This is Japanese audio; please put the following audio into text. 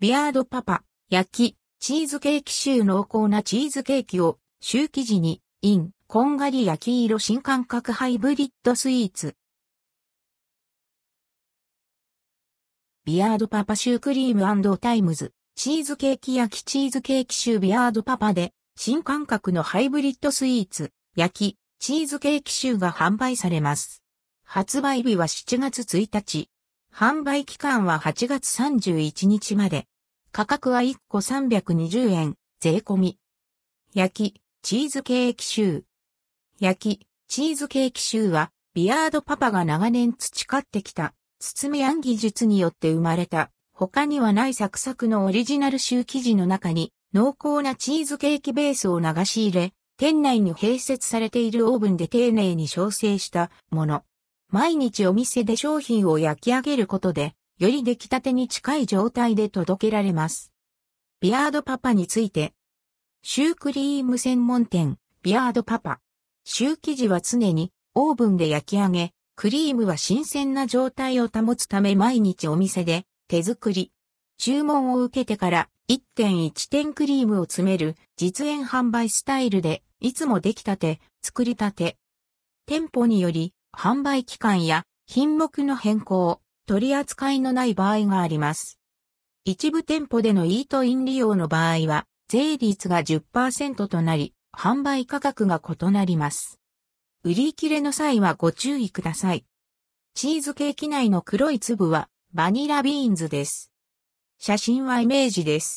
ビアードパパ、焼き、チーズケーキシュー濃厚なチーズケーキを、シュー生地に、イン、こんがり焼き色新感覚ハイブリッドスイーツ。ビアードパパシュークリームタイムズ、チーズケーキ焼きチーズケーキシュービアードパパで、新感覚のハイブリッドスイーツ、焼き、チーズケーキシューが販売されます。発売日は7月1日。販売期間は8月31日まで。価格は1個320円、税込み。焼き、チーズケーキシュー。焼き、チーズケーキシューは、ビアードパパが長年培ってきた、包みあん技術によって生まれた、他にはないサクサクのオリジナルシュー生地の中に、濃厚なチーズケーキベースを流し入れ、店内に併設されているオーブンで丁寧に調整したもの。毎日お店で商品を焼き上げることで、より出来たてに近い状態で届けられます。ビアードパパについて、シュークリーム専門店、ビアードパパ。シュー生地は常にオーブンで焼き上げ、クリームは新鮮な状態を保つため毎日お店で手作り。注文を受けてから1.1点クリームを詰める実演販売スタイルでいつも出来たて、作りたて。店舗により販売期間や品目の変更、取り扱いのない場合があります。一部店舗でのイートイン利用の場合は、税率が10%となり、販売価格が異なります。売り切れの際はご注意ください。チーズケーキ内の黒い粒はバニラビーンズです。写真はイメージです。